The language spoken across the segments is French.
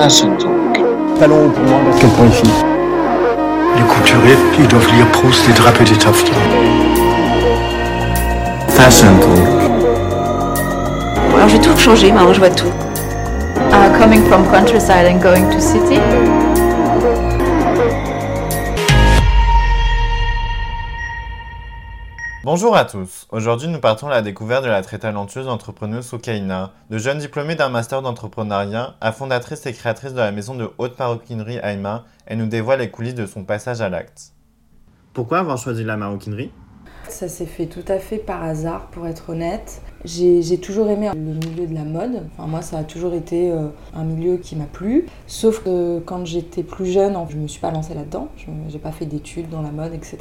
Fashion Talk. Talon pour moi, basket pour les filles. Les couturiers, ils doivent lire Proust et draper des taffetas. Fashion Talk. Alors je vais tout changer, maintenant je vois tout. Uh, coming from countryside and going to city. Bonjour à tous. Aujourd'hui, nous partons à la découverte de la très talentueuse entrepreneuse Soukaina, de jeune diplômée d'un master d'entrepreneuriat, à fondatrice et créatrice de la maison de haute maroquinerie Aïma. Elle nous dévoile les coulisses de son passage à l'acte. Pourquoi avoir choisi la maroquinerie? Ça s'est fait tout à fait par hasard, pour être honnête. J'ai toujours aimé le milieu de la mode. Enfin, moi, ça a toujours été euh, un milieu qui m'a plu. Sauf que quand j'étais plus jeune, je ne me suis pas lancée là-dedans. Je n'ai pas fait d'études dans la mode, etc.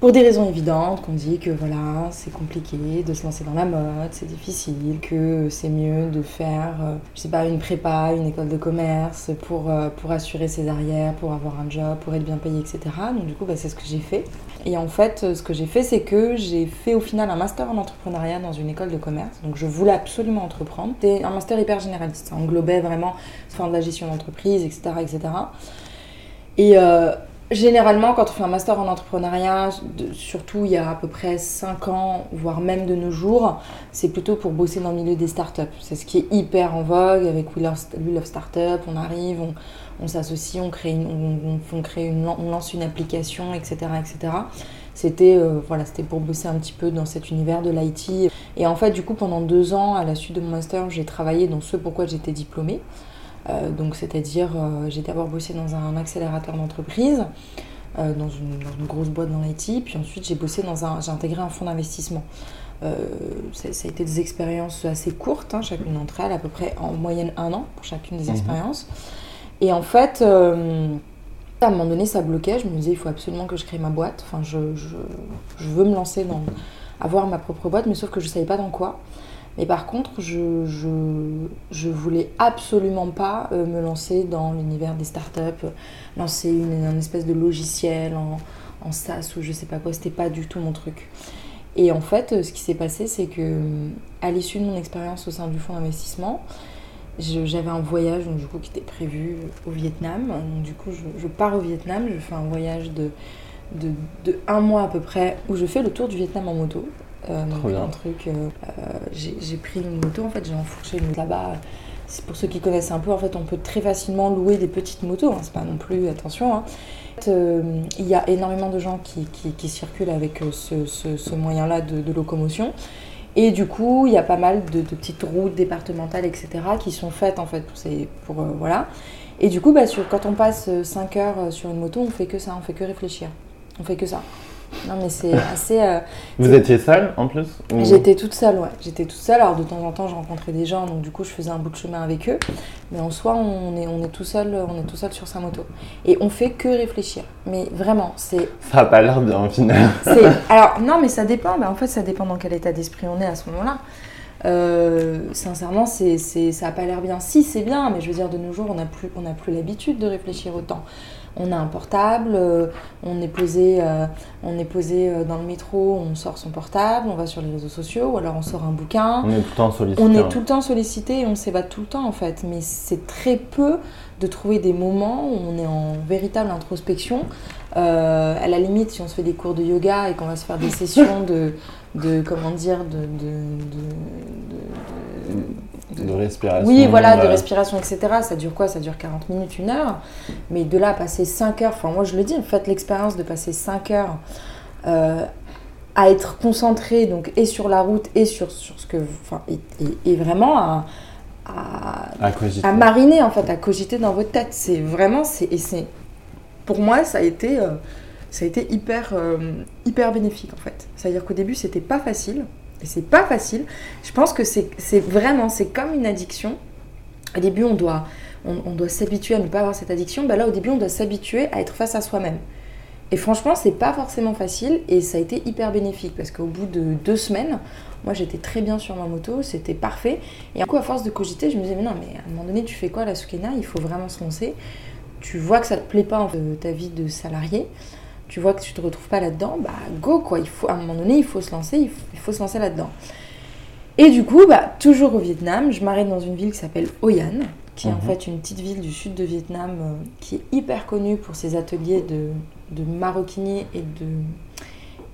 Pour des raisons évidentes, qu'on dit que voilà, c'est compliqué de se lancer dans la mode, c'est difficile, que c'est mieux de faire, euh, je sais pas, une prépa, une école de commerce pour, euh, pour assurer ses arrières, pour avoir un job, pour être bien payé, etc. Donc du coup, bah, c'est ce que j'ai fait. Et en fait, euh, ce que j'ai fait, c'est que j'ai fait au final un master en entrepreneuriat dans une école de commerce. Donc je voulais absolument entreprendre. C'était un master hyper généraliste. Ça englobait vraiment enfin, de la gestion d'entreprise, etc., etc. Et euh, généralement, quand on fait un master en entrepreneuriat, surtout il y a à peu près 5 ans, voire même de nos jours, c'est plutôt pour bosser dans le milieu des startups. C'est ce qui est hyper en vogue avec We Love, Startup. On arrive, on, on s'associe, on, crée on, on- crée une, on lance une application, etc. etc. C'était euh, voilà, pour bosser un petit peu dans cet univers de l'IT. Et en fait, du coup, pendant deux ans, à la suite de mon master, j'ai travaillé dans ce pourquoi j'étais diplômée. Euh, donc, c'est-à-dire, euh, j'ai d'abord bossé dans un accélérateur d'entreprise, euh, dans, une, dans une grosse boîte dans l'IT, puis ensuite j'ai bossé dans un, j'ai intégré un fonds d'investissement. Euh, ça, ça a été des expériences assez courtes, hein, chacune d'entre elles, à peu près en moyenne un an pour chacune des expériences. Et en fait, euh, à un moment donné, ça bloquait. Je me disais, il faut absolument que je crée ma boîte. Enfin, je, je, je veux me lancer dans avoir ma propre boîte, mais sauf que je savais pas dans quoi. Mais par contre, je, je, voulais absolument pas euh, me lancer dans l'univers des startups, lancer une, un espèce de logiciel en, en SaaS ou je sais pas quoi. C'était pas du tout mon truc. Et en fait, ce qui s'est passé, c'est que euh, à l'issue de mon expérience au sein du fonds d'investissement, j'avais un voyage donc, du coup, qui était prévu au Vietnam. Donc, du coup, je, je pars au Vietnam, je fais un voyage de, de, de un mois à peu près où je fais le tour du Vietnam en moto. Euh, un truc. euh, euh, j'ai pris une moto, en fait, j'ai enfourché une là-bas. C'est pour ceux qui connaissent un peu, en fait, on peut très facilement louer des petites motos. hein, c'est pas non plus, attention. hein. En fait, euh, il y a énormément de gens qui, qui- qui circulent avec ce, ce- ce moyen-là de, de locomotion. Et du coup, il y a pas mal de, de petites routes départementales, etc., qui sont faites en fait pour ces. Pour, euh, voilà. Et du coup, bah, sur, quand on passe 5 heures sur une moto, on fait que ça, on fait que réfléchir. On fait que ça. Non, mais c'est assez. euh, Vous étiez seule en plus ou- J'étais toute seule, ouais. J'étais toute seule. Alors de temps en temps, je rencontrais des gens, donc du coup, je faisais un bout de chemin avec eux. Mais en soi, on est, on est tout seul, on est tout seul sur sa moto. Et on fait que réfléchir. Mais vraiment, c'est Ça a pas l'air bien au final. Alors, non, mais ça dépend. Ben, en fait, ça dépend dans quel état d'esprit on est à ce moment-là. Euh, sincèrement, c'est, c'est- ça n'a pas l'air bien. Si, c'est bien, mais je veux dire, de nos jours, on n'a plus, on n'a plus l'habitude de réfléchir autant. On a un portable, euh, on est posé, euh, on est posé euh, dans le métro, on sort son portable, on va sur les réseaux sociaux, ou alors on sort un bouquin. On est tout le temps sollicité. On est hein. tout le temps sollicité et on s'évade tout le temps en fait. Mais c'est très peu de trouver des moments où on est en véritable introspection. À la limite, si on se fait des cours de yoga et qu'on va se faire des sessions de, de comment dire, de, de, de- de- respiration. oui, voilà, de euh, respiration, etc. Ça dure quoi? Ça dure 40 minutes, une heure. Mais de là à passer 5 heures, enfin moi je le dis, faites l'expérience de passer 5 heures euh, à être concentré, donc et sur la route et sur, sur ce que... Enfin, et, et- et vraiment à, à, À cogiter. à mariner, en fait, à cogiter dans votre tête. C'est vraiment... c'est. Pour moi, ça a été... euh, ça a été hyper, euh, hyper bénéfique en fait. C'est-à-dire qu'au début, c'était pas facile. Et c'est pas facile. Je pense que c'est vraiment, c'est comme une addiction. Au début, on doit, on, doit s'habituer à ne pas avoir cette addiction. Bah là, au début, on doit s'habituer à être face à soi-même. Et franchement, c'est pas forcément facile et ça a été hyper bénéfique parce qu'au bout de deux semaines, moi j'étais très bien sur ma moto, c'était parfait. Et du coup, à force de cogiter, je me disais, mais non, mais à un moment donné, tu fais quoi la Soukena Il faut vraiment se lancer. Tu vois que ça te plaît pas en fait, ta vie de salarié tu vois que tu te retrouves pas là-dedans, bah go quoi, il faut, à un moment donné, il faut se lancer, il faut, il faut se lancer là-dedans. Et du coup, bah, toujours au Vietnam, je m'arrête dans une ville qui s'appelle Hoi An, qui est en Mhm. fait une petite ville du sud de Vietnam euh, qui est hyper connue pour ses ateliers de, de maroquinerie et de,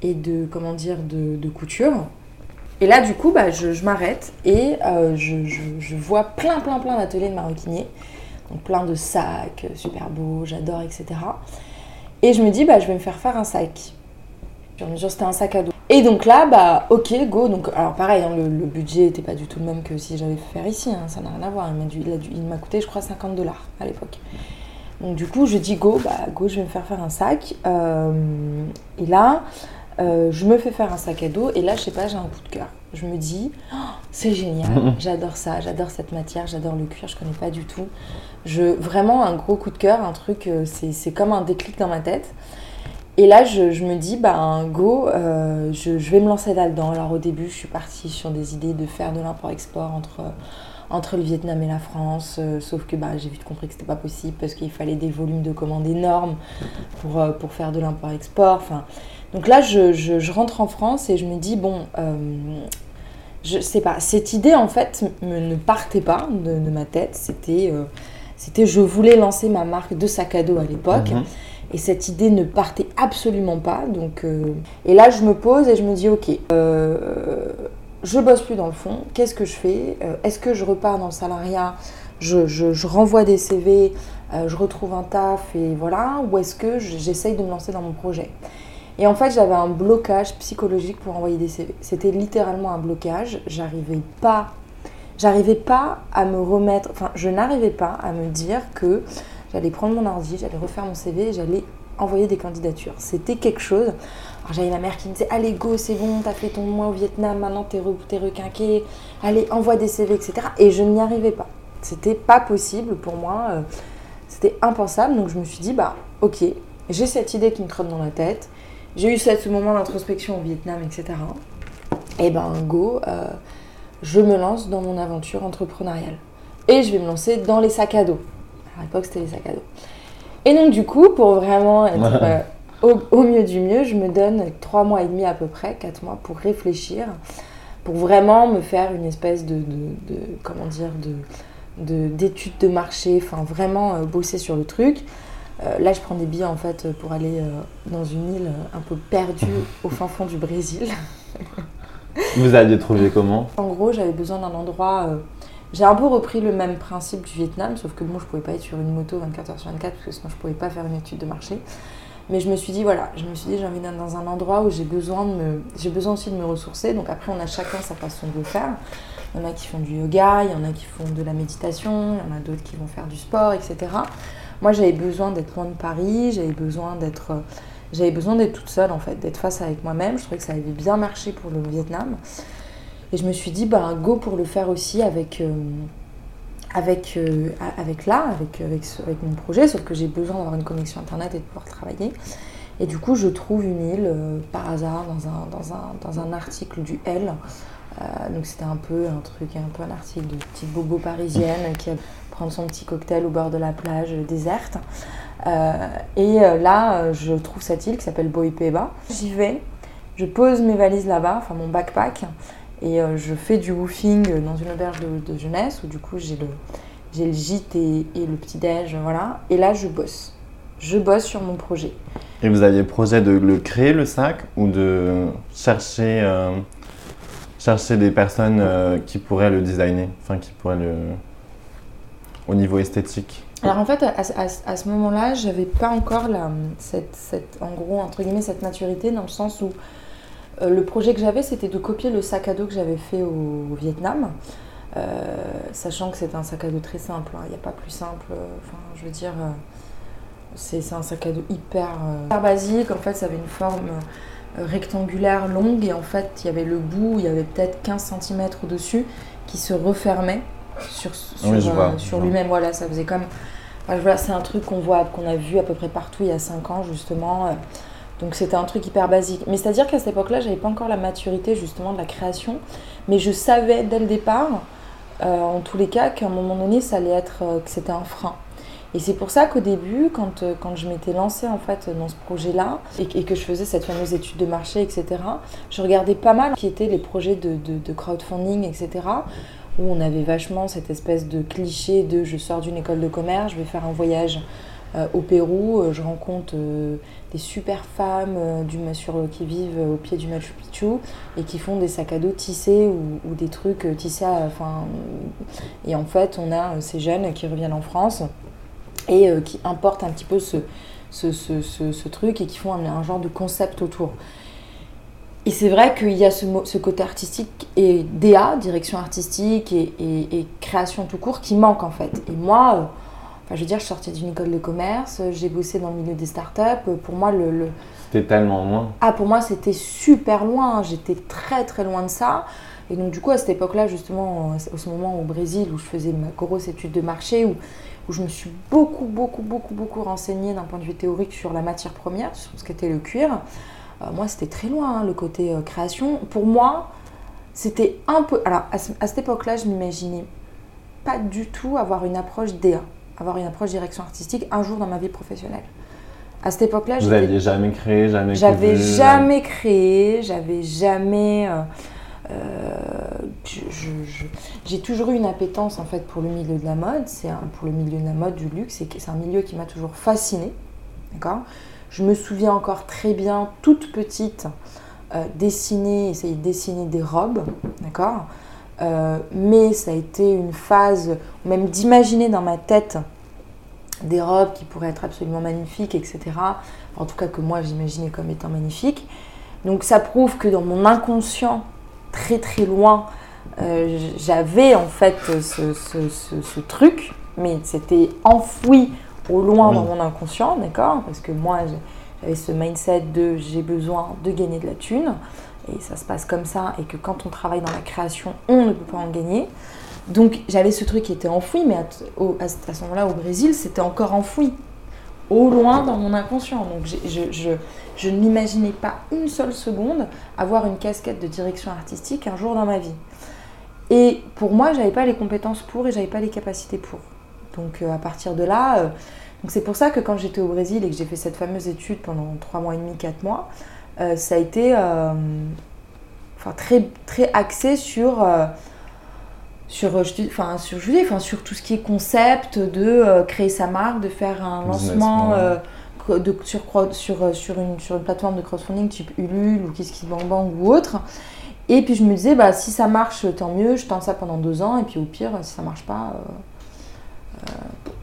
et de, comment dire, de, de couture. Et là, du coup, bah, je, je m'arrête et euh, je, je- je vois plein, plein, plein d'ateliers de maroquinier. Donc plein de sacs, euh, super beaux, j'adore, etc. Et je me dis, bah, je vais me faire faire un sac. Sur mesure, c'était un sac à dos. Et donc là, bah, ok, go. Donc, alors pareil, hein, le, budget n'était pas du tout le même que si j'avais fait faire ici. hein, ça n'a rien à voir. Il m'a coûté, je crois, 50 dollars à l'époque. Donc du coup, je dis go, bah go, je vais me faire faire un sac. Euh, et là, euh, je me fais faire un sac à dos. Et là, je sais pas, j'ai un coup de cœur. Je me dis, Oh, c'est génial, j'adore ça, j'adore cette matière, j'adore le cuir, je connais pas du tout. Je, vraiment un gros coup de cœur, un truc, euh, c'est c'est comme un déclic dans ma tête. Et là, je, je me dis, bah, go, euh, je, je vais me lancer là-dedans. Alors, au début, je suis partie sur des idées de faire de l'import-export entre, entre le Vietnam et la France. euh, sauf que bah, j'ai vite compris que c'était pas possible parce qu'il fallait des volumes de commandes énormes pour, euh, pour faire de l'import-export. Enfin, donc là, je, je- je rentre en France et je me dis, bon, euh, je sais pas, cette idée, en fait, me- ne partait pas de, de ma tête. C'était, euh, c'était, je voulais lancer ma marque de sac à dos à l'époque. Mhm. Et cette idée ne partait absolument pas. Donc, euh, Et là, je me pose et je me dis, ok, je bosse plus dans le fond. Qu'est-ce que je fais? Est-ce que je repars dans le salariat? Je, je- je renvoie des CV, je retrouve un taf et voilà Ou est-ce que je- j'essaye de me lancer dans mon projet? Et en fait, j'avais un blocage psychologique pour envoyer des CV. C'était littéralement un blocage. J'arrivais pas, j'arrivais pas à me remettre, enfin, je n'arrivais pas à me dire que j'allais prendre mon ordi, j'allais refaire mon CV j'allais envoyer des candidatures. C'était quelque chose. Alors j'avais ma mère qui me disait Allez, go, c'est bon, t'as fait ton mois au Vietnam, maintenant t'es, re- t'es requinqué, allez, envoie des CV, etc. Et je n'y arrivais pas. C'était pas possible pour moi, euh, c'était impensable. Donc je me suis dit Bah, ok, j'ai cette idée qui me trotte dans la tête. J'ai eu ce moment d'introspection au Vietnam, etc. Et ben, go, euh, je me lance dans mon aventure entrepreneuriale. Et je vais me lancer dans les sacs à dos. À l'époque, c'était les sacs à dos. Et donc, du coup, pour vraiment être euh, au, au mieux du mieux, je me donne trois mois et demi à peu près, quatre mois, pour réfléchir, pour vraiment me faire une espèce de, de- de- comment dire, de de- d'études de, marché, enfin vraiment euh, bosser sur le truc. Euh, là, je prends des billets en fait pour aller euh, dans une île euh, un peu perdue au fin fond du Brésil. Vous alliez trouver comment? En gros, j'avais besoin d'un endroit. euh, J'ai un peu repris le même principe du Vietnam, sauf que moi, je pouvais pas être sur une moto 24 h sur 24 parce que sinon, je pouvais pas faire une étude de marché. Mais je me suis dit, voilà, je me suis dit, j'ai envie d'être dans un endroit où j'ai besoin, de me... j'ai besoin aussi de me ressourcer. Donc après, on a chacun sa façon de le faire. Il y en a qui font du yoga, il y en a qui font de la méditation, il y en a d'autres qui vont faire du sport, etc. Moi, j'avais besoin d'être loin de Paris, j'avais besoin d'être, euh, j'avais besoin d'être toute seule en fait, d'être face avec moi-même. Je trouvais que ça avait bien marché pour le Vietnam. Et je me suis dit, bah, go pour le faire aussi avec, euh, avec, euh, a- avec là, avec, avec, avec mon projet, sauf que j'ai besoin d'avoir une connexion internet et de pouvoir travailler. Et du coup, je trouve une île par hasard dans un, dans, un, dans un article du L. Donc c'était un peu un truc, un peu un article de petite bobo parisienne qui aime prendre son petit cocktail au bord de la plage déserte. Euh, et euh, là, euh, je trouve cette île qui s'appelle Boipeba. J'y vais, je pose mes valises là-bas, enfin mon backpack, et je fais du woofing dans une auberge de, jeunesse où du coup j'ai le, j'ai le gîte et, le petit-déj, voilà. Et là, je bosse. Je bosse sur mon projet. Et vous aviez projet de le créer le sac ou de chercher, chercher des personnes qui pourraient le designer, enfin qui pourraient le. Au niveau esthétique Alors en fait, à, ce moment-là, j'avais pas encore cette, en gros, entre guillemets, cette maturité dans le sens où euh, le projet que j'avais, c'était de copier le sac à dos que j'avais fait au, Vietnam. Euh, sachant que c'est un sac à dos très simple, hein. il n'y a pas plus simple. euh, Enfin, je veux dire, c'est un sac à dos hyper, hyper basique. En fait, ça avait une forme rectangulaire longue et en fait, il y avait le bout, il y avait peut-être 15 cm au-dessus qui se refermait sur, sur, Oui, je vois, euh, sur lui-même. Voilà, ça faisait comme. Enfin, voilà, c'est un truc qu'on voit, qu'on a vu à peu près partout il y a 5 ans justement. euh, donc c'était un truc hyper basique. Mais c'est-à-dire qu'à cette époque-là, j'avais pas encore la maturité justement de la création, mais je savais dès le départ, euh, en tous les cas, qu'à un moment donné, ça allait être, euh, que c'était un frein. Et c'est pour ça qu'au début, quand, quand je m'étais lancée en fait dans ce projet-là et, et que je faisais cette fameuse étude de marché, etc., je regardais pas mal qui étaient les projets de, de- de crowdfunding, etc., où on avait vachement cette espèce de cliché de je sors d'une école de commerce, je vais faire un voyage euh, au Pérou, euh, je rencontre euh, des super femmes qui vivent au pied du Machu Picchu et qui font des sacs à dos tissés ou, des trucs tissés. Enfin, et en fait, on a ces jeunes qui reviennent en France et qui importent un petit peu ce, truc et qui font un genre de concept autour. Et c'est vrai qu'il y a ce, côté artistique et DA, direction artistique et, et- et création tout court, qui manque en fait. Et moi, euh, enfin, je veux dire, je sortais d'une école de commerce, j'ai bossé dans le milieu des startups. euh, Pour moi, le, le- C'était tellement loin. ah, pour moi, c'était super loin. J'étais très très loin de ça. Et donc, du coup, à cette époque-là, justement, au ce moment au Brésil, où je faisais ma grosse étude de marché, où, où je me suis beaucoup, beaucoup, beaucoup, beaucoup renseignée d'un point de vue théorique sur la matière première, sur ce qu'était le cuir, moi, c'était très loin, hein, le côté euh, création. Pour moi, c'était un peu. Alors, à, ce- à cette époque-là, je m'imaginais pas du tout avoir une approche DA, avoir une approche direction artistique un jour dans ma vie professionnelle. À cette époque-là, Vous j'étais aviez jamais créé, jamais j'avais jamais créé, j'avais jamais. euh, euh, J'ai toujours eu une appétence en fait pour le milieu de la mode, c'est pour le milieu de la mode, du luxe, c'est un milieu qui m'a toujours fascinée. D'accord? Je me souviens encore très bien, toute petite, euh, dessiner, essayer de dessiner des robes, d'accord Euh, Mais ça a été une phase, même d'imaginer dans ma tête des robes qui pourraient être absolument magnifiques, etc. En tout cas que moi j'imaginais comme étant magnifiques. Donc ça prouve que dans mon inconscient, très très loin, euh, j'avais en fait ce truc, mais c'était enfoui au loin Oui. dans mon inconscient, d'accord Parce que moi j'avais ce mindset de j'ai besoin de gagner de la thune, et ça se passe comme ça, et que quand on travaille dans la création, on ne peut pas en gagner. Donc j'avais ce truc qui était enfoui, mais à, au- à ce à ce moment-là au Brésil, c'était encore enfoui, au loin dans mon inconscient. Donc j'ai- je, je, je ne m'imaginais pas une seule seconde avoir une casquette de direction artistique un jour dans ma vie. Et pour moi, j'avais pas les compétences pour et j'avais pas les capacités pour. Donc euh, à partir de là, euh, donc c'est pour ça que quand j'étais au Brésil et que j'ai fait cette fameuse étude pendant 3 mois et demi, 4 mois, euh, ça a été euh, enfin, très, très axé sur, euh, sur, je dis- enfin, sur enfin, sur tout ce qui est concept de créer sa marque, de faire un lancement de, sur, sur, sur, une, sur une plateforme de crowdfunding type Ulule ou KissKissBankBank ou autre. Et puis je me disais, bah, si ça marche, tant mieux, je tente ça pendant deux ans, et puis au pire, si ça marche pas,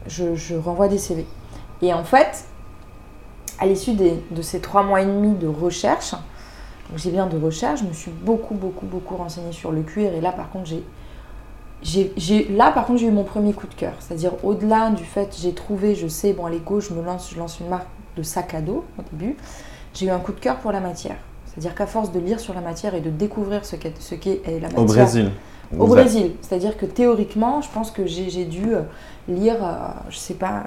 je, je renvoie des CV. Et en fait, à l'issue de ces trois mois et demi de recherche, j'ai bien de recherche, je me suis beaucoup, beaucoup, beaucoup renseignée sur le cuir, et là par contre, j'ai. Là, par contre, eu mon premier coup de cœur. C'est-à-dire, au-delà du fait, j'ai trouvé, je sais, bon, allez, go, je me lance, je lance une marque de sac à dos au début. J'ai eu un coup de cœur pour la matière. C'est-à-dire qu'à force de lire sur la matière et de découvrir ce qu'est, ce qu'est la matière. Au Brésil. Au Brésil. C'est-à-dire que théoriquement, je pense que j'ai, dû euh, lire, euh, je sais pas,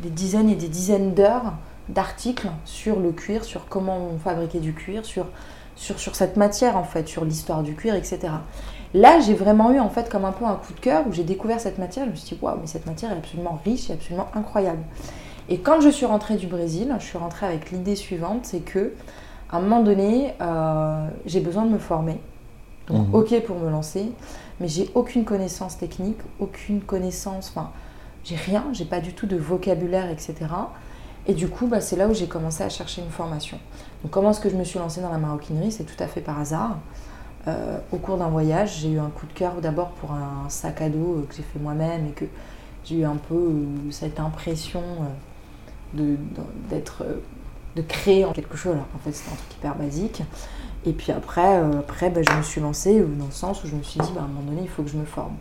des dizaines et des dizaines d'heures d'articles sur le cuir, sur comment on fabriquait du cuir, sur, sur, sur cette matière en fait, sur l'histoire du cuir, etc. Là, j'ai vraiment eu en fait comme un peu un coup de cœur où j'ai découvert cette matière. Je me suis dit, waouh, mais cette matière est absolument riche et absolument incroyable. Et quand je suis rentrée du Brésil, je suis rentrée avec l'idée suivante, c'est que à un moment donné, euh, j'ai besoin de me former. Donc, Mhm. ok pour me lancer, mais j'ai aucune connaissance technique, aucune connaissance, enfin, j'ai rien, j'ai pas du tout de vocabulaire, etc. Et du coup, bah, c'est là où j'ai commencé à chercher une formation. Donc, comment est-ce que je me suis lancée dans la maroquinerie? C'est tout à fait par hasard. Euh, au cours d'un voyage, j'ai eu un coup de cœur d'abord pour un sac à dos euh, que j'ai fait moi-même et que j'ai eu un peu euh, cette impression d'être, de créer en quelque chose. Alors qu'en fait, c'était un truc hyper basique. Et puis après, euh, après bah, je me suis lancée euh, dans le sens où je me suis dit, bah, à un moment donné, il faut que je me forme.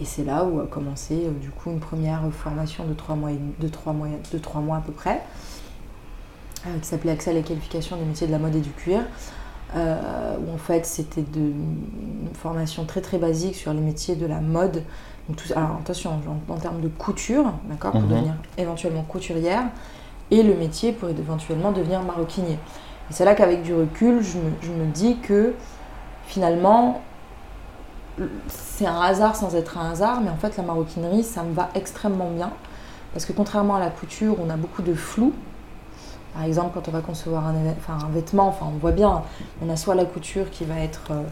Et c'est là où a commencé euh, du coup une première formation de trois mois, et de trois mois, de trois mois à peu près, euh, qui s'appelait Accès à la qualification des métiers de la mode et du cuir. où en fait c'était de- une formation très très basique sur les métiers de la mode. Donc, tout- alors attention, en, en termes de couture, d'accord, pour Mhm. devenir éventuellement couturière, et le métier pour éventuellement devenir maroquinier. Et c'est là qu'avec du recul, je me, je me dis que finalement, c'est un hasard sans être un hasard, mais en fait la maroquinerie, ça me va extrêmement bien. Parce que contrairement à la couture, on a beaucoup de flou. Par exemple, quand on va concevoir un, éve- enfin, un vêtement, enfin, on voit bien, on a soit la couture qui va être, euh,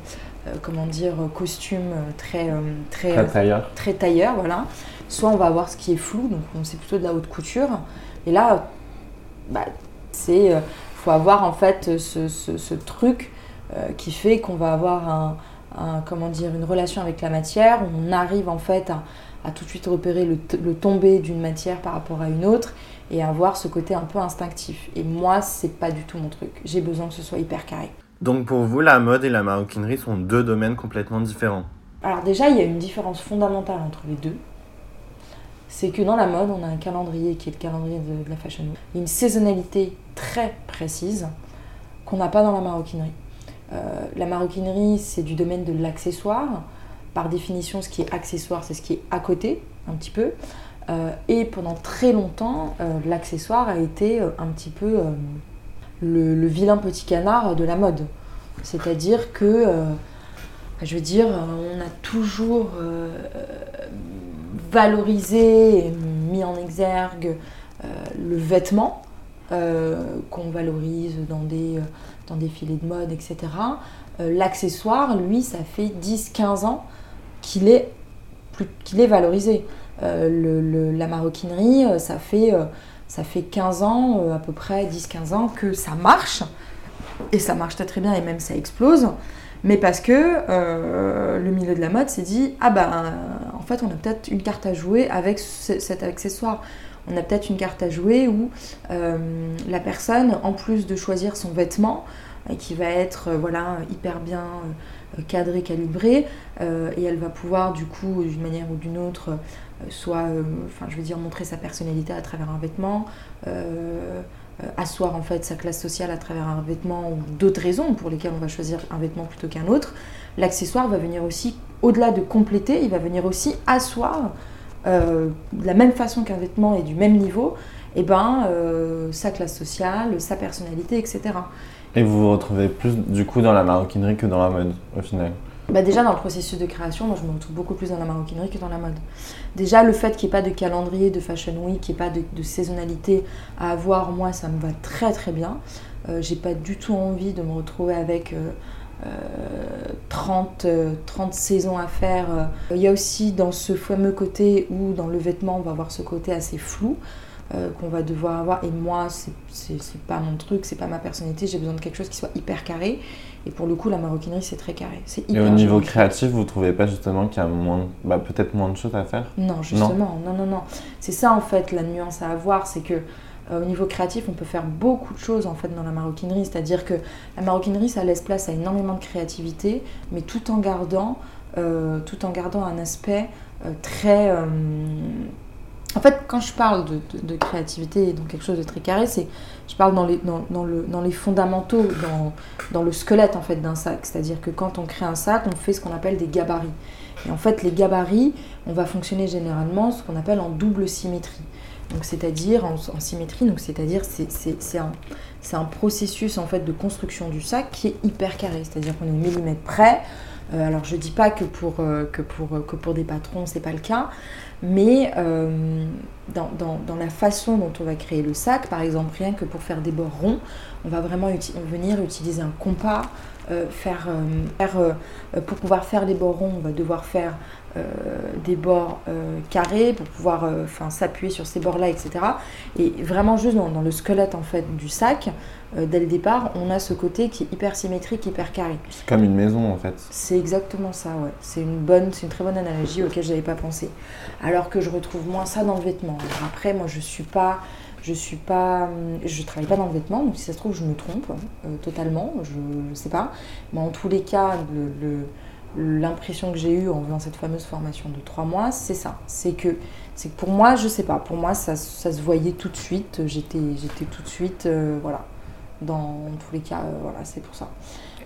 euh, comment dire, costume euh, très, euh, très, Très tailleur. très tailleur, voilà. Soit on va avoir ce qui est flou, donc on- c'est plutôt de la haute couture. Et là, bah, c'est, euh, faut avoir en fait ce, ce- ce truc euh, qui fait qu'on va avoir un, un- comment dire, une relation avec la matière. où On arrive en fait à, à tout de suite repérer le, le tombé d'une matière par rapport à une autre et avoir ce côté un peu instinctif. Et moi, c'est pas du tout mon truc. J'ai besoin que ce soit hyper carré. Donc pour vous, la mode et la maroquinerie sont deux domaines complètement différents. Alors déjà, il y a une différence fondamentale entre les deux. C'est que dans la mode, on a un calendrier qui est le calendrier de, la fashion week. Une saisonnalité très précise qu'on n'a pas dans la maroquinerie. Euh, la maroquinerie, c'est du domaine de l'accessoire. Par définition, ce qui est accessoire, c'est ce qui est à côté, un petit peu. Euh, et pendant très longtemps, euh, l'accessoire a été un petit peu le, vilain petit canard de la mode. C'est-à-dire que je veux dire, on a toujours valorisé et mis en exergue euh, le vêtement euh, qu'on valorise dans des, euh, dans des filets de mode, etc. L'accessoire, lui, ça fait 10-15 ans qu'il est, qu'il est valorisé. Le- la maroquinerie, ça fait, ça fait 15 ans, à peu près 10-15 ans que ça marche. Et ça marche très très bien et même ça explose. Mais parce que le milieu de la mode s'est dit ah ben en fait on a peut-être une carte à jouer avec ce- cet accessoire. On a peut-être une carte à jouer où euh, la personne, en plus de choisir son vêtement, euh, qui va être euh, voilà hyper bien cadré, calibré, et elle va pouvoir du coup d'une manière ou d'une autre, soit, enfin je veux dire montrer sa personnalité à travers un vêtement. asseoir en fait sa classe sociale à travers un vêtement ou d'autres raisons pour lesquelles on va choisir un vêtement plutôt qu'un autre, l'accessoire va venir aussi, au-delà de compléter, il va venir aussi asseoir euh, de la même façon qu'un vêtement est du même niveau, et ben, euh, sa classe sociale, sa personnalité, etc. Et vous vous retrouvez plus du coup dans la maroquinerie que dans la mode au final? Bah déjà dans le processus de création, moi je me retrouve beaucoup plus dans la maroquinerie que dans la mode. Déjà le fait qu'il n'y ait pas de calendrier de Fashion Week, qu'il n'y ait pas de, de saisonnalité à avoir, moi ça me va très très bien. Euh, J'ai pas du tout envie de me retrouver avec euh, 30, euh, 30 saisons à faire. Euh, Il y a aussi dans ce fameux côté où dans le vêtement on va avoir ce côté assez flou. euh, qu'on va devoir avoir. Et moi c'est- pas mon truc c'est pas ma personnalité. J'ai besoin de quelque chose qui soit hyper carré. Et pour le coup la maroquinerie c'est très carré. C'est Et au niveau créatif, vous trouvez pas justement qu'il y a moins, bah, peut-être moins de choses à faire? Non, justement, non, non, non. C'est ça en fait la nuance à avoir, c'est que euh, au niveau créatif, on peut faire beaucoup de choses en fait dans la maroquinerie. C'est-à-dire que la maroquinerie, ça laisse place à énormément de créativité, mais tout en gardant, euh, un aspect euh, très. euh, En fait, quand je parle de, créativité et donc quelque chose de très carré, c'est je parle dans les fondamentaux, dans, dans le squelette en fait d'un sac. C'est-à-dire que quand on crée un sac, on fait ce qu'on appelle des gabarits. Et en fait, les gabarits, on va fonctionner généralement ce qu'on appelle en double symétrie. Donc c'est-à-dire en, symétrie, c'est-à-dire c'est, un, processus en fait de construction du sac qui est hyper carré, c'est-à-dire qu'on est millimètre près. Euh, alors je dis pas que pour, euh, que pour, des patrons c'est pas le cas, mais euh, dans, la façon dont on va créer le sac, par exemple rien que pour faire des bords ronds, on va vraiment venir utiliser un compas, euh, faire, euh, faire, euh, pour pouvoir faire les bords ronds, on va devoir faire euh, des bords euh, carrés pour pouvoir euh, s'appuyer sur ces bords-là, etc. Et vraiment juste dans, dans le squelette en fait du sac, euh, dès le départ, on a ce côté qui est hyper symétrique, hyper carré. C'est comme une maison en fait. C'est exactement ça, ouais. C'est une bonne, c'est une très bonne analogie auquel je n'avais pas pensé. Alors que je retrouve moins ça dans le vêtement. Alors après, moi, je suis pas, je suis pas, hum, je travaille pas dans le vêtement, donc si ça se trouve, je me trompe euh, totalement. Je, je sais pas. Mais en tous les cas, l'impression que j'ai eue en faisant cette fameuse formation de trois mois, c'est ça. C'est que, c'est que pour moi, je sais pas. Pour moi, ça, ça se voyait tout de suite. J'étais, j'étais tout de suite, euh, voilà. Dans tous les cas, euh, voilà, c'est pour ça.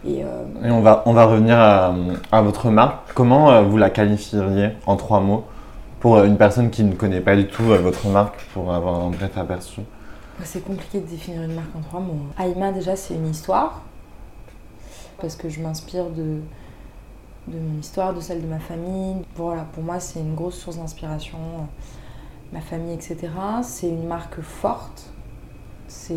Et euh, on va, on va revenir à, votre marque. Comment euh, vous la qualifieriez en trois mots? Pour euh, une personne qui ne connaît pas du tout euh, votre marque pour avoir un bref aperçu C'est compliqué de définir une marque en trois mots. Aïma, déjà, c'est une histoire. Parce que je m'inspire de, de mon histoire, de celle de ma famille. Voilà, pour moi, c'est une grosse source d'inspiration. euh, Ma famille, etc. C'est une marque forte. c'est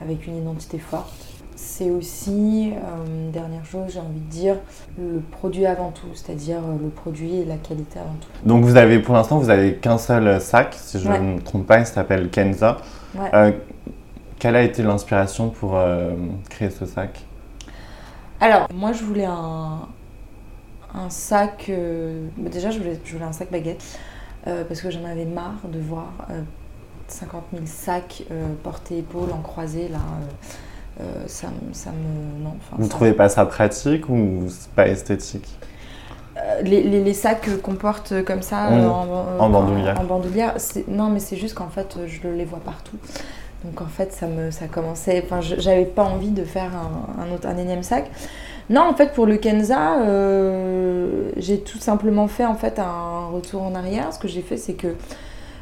avec une identité forte. C'est aussi, euh, dernière chose, j'ai envie de dire, le produit avant tout, c'est-à-dire euh, le produit et la qualité avant tout. Donc vous avez, pour l'instant, vous avez qu'un seul sac, si je Ouais. ne me trompe pas, il s'appelle Kenza. Ouais. Euh, quelle a été l'inspiration pour euh, créer ce sac? Alors, moi, je voulais un, un sac. euh, bah, déjà, je voulais, je voulais un sac baguette euh, parce que j'en avais marre de voir euh, 50 000 sacs euh, portés épaules en croisé là. Euh, ça, me- ça me. Non, enfin. Vous ça- trouvez pas ça pratique ou pas esthétique? Euh, les, les- les sacs qu'on porte comme ça euh, en, en bandoulière. en bandoulière, c'est- non, mais c'est juste qu'en fait, je les vois partout. Donc en fait, ça me, ça commençait. Enfin, j'avais pas envie de faire un, un autre, un énième sac. Non, en fait, pour le Kenza, euh, j'ai tout simplement fait en fait un retour en arrière. Ce que j'ai fait, c'est que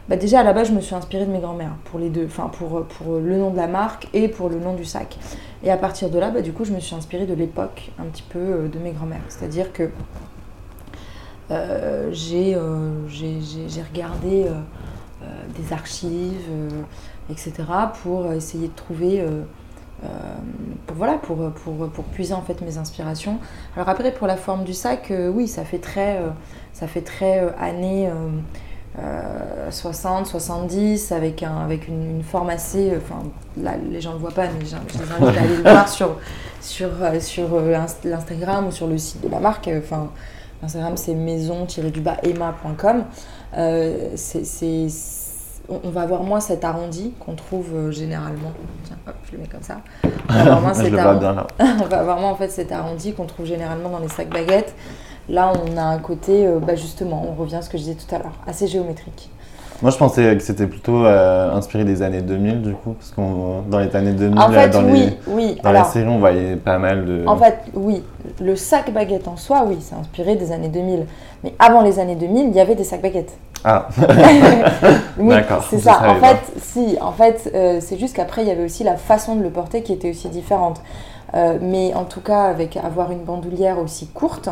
bah, déjà à la base, je me suis inspirée de mes grands-mères pour les deux, enfin pour, pour le nom de la marque et pour le nom du sac. Et à partir de là, bah, du coup, je me suis inspirée de l'époque un petit peu euh, de mes grands-mères. C'est-à-dire que euh, j'ai euh, regardé euh, euh, des archives, euh, etc., pour essayer de trouver, euh, euh, pour, voilà, pour, pour, pour puiser en fait mes inspirations. Alors après, pour la forme du sac, euh, oui, ça fait très, euh, ça fait très euh, années euh, euh, 60, 70, avec, un, avec une, une forme assez... euh, Enfin, là, les gens ne le voient pas, mais je je les invite à aller le voir sur, sur, euh, sur Inst- l'Instagram ou sur le site de la marque. Enfin, Instagram, c'est maison-emma.com. C'est, on va avoir moins cet arrondi qu'on trouve généralement. Tiens, hop, je le mets comme ça. On va avoir moins cet arrondi- en fait cet arrondi qu'on trouve généralement dans les sacs baguettes. Là, on a un côté, euh, bah, justement, on revient à ce que je disais tout à l'heure, assez géométrique. Moi, je pensais que c'était plutôt euh, inspiré des années 2000, du coup, parce que dans les années 2000, En fait, dans, oui, les, oui. dans alors, la série, on voyait pas mal de. En fait, oui, le sac baguette en soi, oui, c'est inspiré des années 2000. Mais avant les années 2000, il y avait des sacs baguettes. Ah, Oui, D'accord, c'est ça. En fait, si, en fait, euh, c'est juste qu'après, il y avait aussi la façon de le porter qui était aussi différente. Euh, mais en tout cas, avec avoir une bandoulière aussi courte,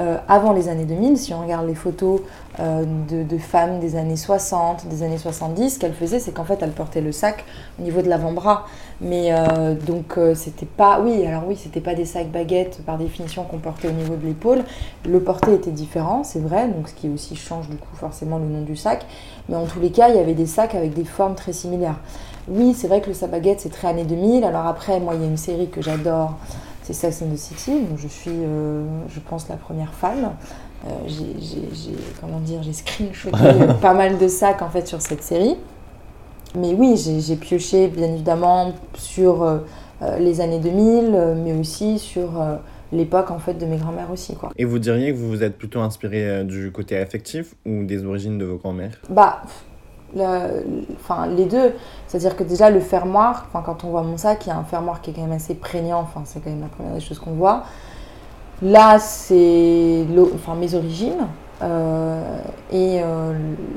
euh, avant les années 2000, si on regarde les photos euh, de, femmes des années 60, des années 70, ce qu'elles faisaient, c'est qu'en fait, elles portaient le sac au niveau de l'avant-bras. Mais euh, donc, c'était pas. Oui, alors oui, c'était pas des sacs baguettes par définition qu'on portait au niveau de l'épaule. Le porté était différent, c'est vrai, donc ce qui aussi change du coup forcément le nom du sac. Mais en tous les cas, il y avait des sacs avec des formes très similaires. Oui, c'est vrai que le sac baguette, c'est très années 2000. Alors après, moi, il y a une série que j'adore, c'est Sex and the City, dont je suis, euh, je pense, la première fan. Euh, j'ai- comment dire, j'ai screenshoté pas mal de sacs en fait sur cette série. Mais oui, j'ai, pioché bien évidemment sur euh, les années 2000, euh, mais aussi sur l'époque en fait de mes grands-mères aussi, quoi. Et vous diriez que vous vous êtes plutôt inspiré du côté affectif ou des origines de vos grands-mères? Bah, la- enfin, les deux. C'est-à-dire que déjà, le fermoir, enfin, quand on voit mon sac, il y a un fermoir qui est quand même assez prégnant. Enfin, c'est quand même la première des choses qu'on voit. Là, c'est enfin, mes origines. euh, et euh,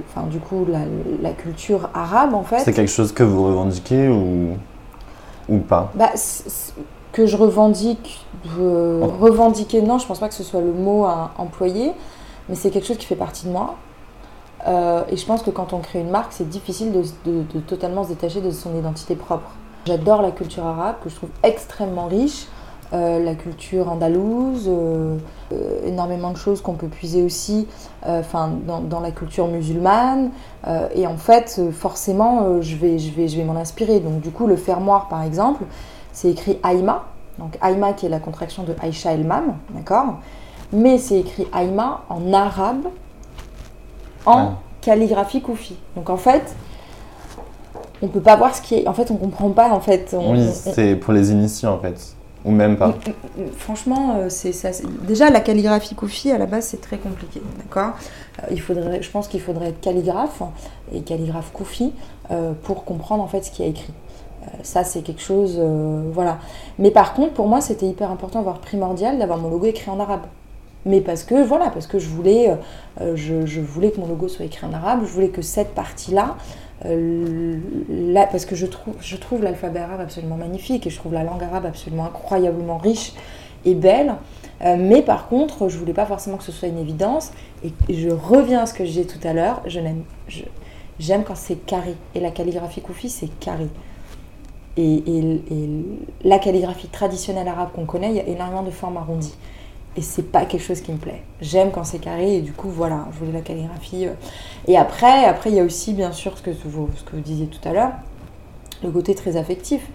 enfin, du coup, la, la culture arabe, en fait. C'est quelque chose que vous revendiquez ou, ou pas? Bah, que je revendique, euh, revendiquer, non, je pense pas que ce soit le mot à employer, mais c'est quelque chose qui fait partie de moi. Euh, et je pense que quand on crée une marque, c'est difficile de, totalement se détacher de son identité propre. J'adore la culture arabe, que je trouve extrêmement riche, euh, la culture andalouse, euh, énormément de choses qu'on peut puiser aussi dans, la culture musulmane. Et en fait, forcément, je vais, je vais, je vais m'en inspirer. Donc du coup, le fermoir, par exemple, c'est écrit Aïma. Donc Aïma qui est la contraction de Aïcha El-Mam, d'accord? Mais c'est écrit Aïma en arabe, en calligraphie koufi. Donc en fait, on peut pas voir ce qui est. En fait, on comprend pas. En fait, on- Oui, on- c'est pour les initiés en fait. Ou même pas. Franchement, euh, c'est ça. c'est- Déjà, la calligraphie Koufi, à la base, c'est très compliqué, d'accord? Euh, Il faudrait, je pense qu'il faudrait être calligraphe et calligraphe Koufi euh, pour comprendre en fait ce qui a écrit. Ça, c'est quelque chose, euh, voilà. Mais par contre, pour moi, c'était hyper important, voire primordial, d'avoir mon logo écrit en arabe. Mais parce que, voilà, parce que je voulais, euh, je, je voulais que mon logo soit écrit en arabe, je voulais que cette partie-là, euh, parce que je trouve, je trouve l'alphabet arabe absolument magnifique et je trouve la langue arabe absolument incroyablement riche et belle. Euh, mais par contre, je voulais pas forcément que ce soit une évidence. Et je reviens à ce que je disais tout à l'heure, je n'aime, j'aime quand c'est carré. Et la calligraphie Koufi, c'est carré. Et- et la calligraphie traditionnelle arabe qu'on connaît, il y a énormément de formes arrondies. Et c'est pas quelque chose qui me plaît. J'aime quand c'est carré et du coup, voilà, je voulais la calligraphie. euh. Et après, après, il y a aussi, bien sûr, ce que vous, ce que vous disiez tout à l'heure, le côté très affectif.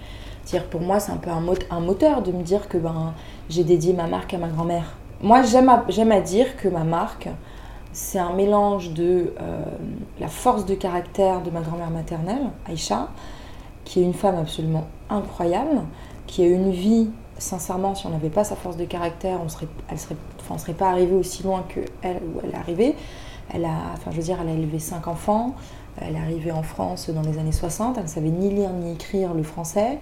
C'est-à-dire, pour moi, c'est un peu un, mot- un moteur de me dire que ben, j'ai dédié ma marque à ma grand-mère. Moi, j'aime à, à dire que ma marque, c'est un mélange de euh, la force de caractère de ma grand-mère maternelle, Aïcha, qui est une femme absolument incroyable, qui a une vie, sincèrement, si on n'avait pas sa force de caractère, on serait, elle serait, on serait pas arrivé aussi loin que elle, où elle est arrivée. Elle a, enfin, je veux elle a élevé cinq enfants. Elle est arrivée en France dans les années 60. Elle ne savait ni lire ni écrire le français.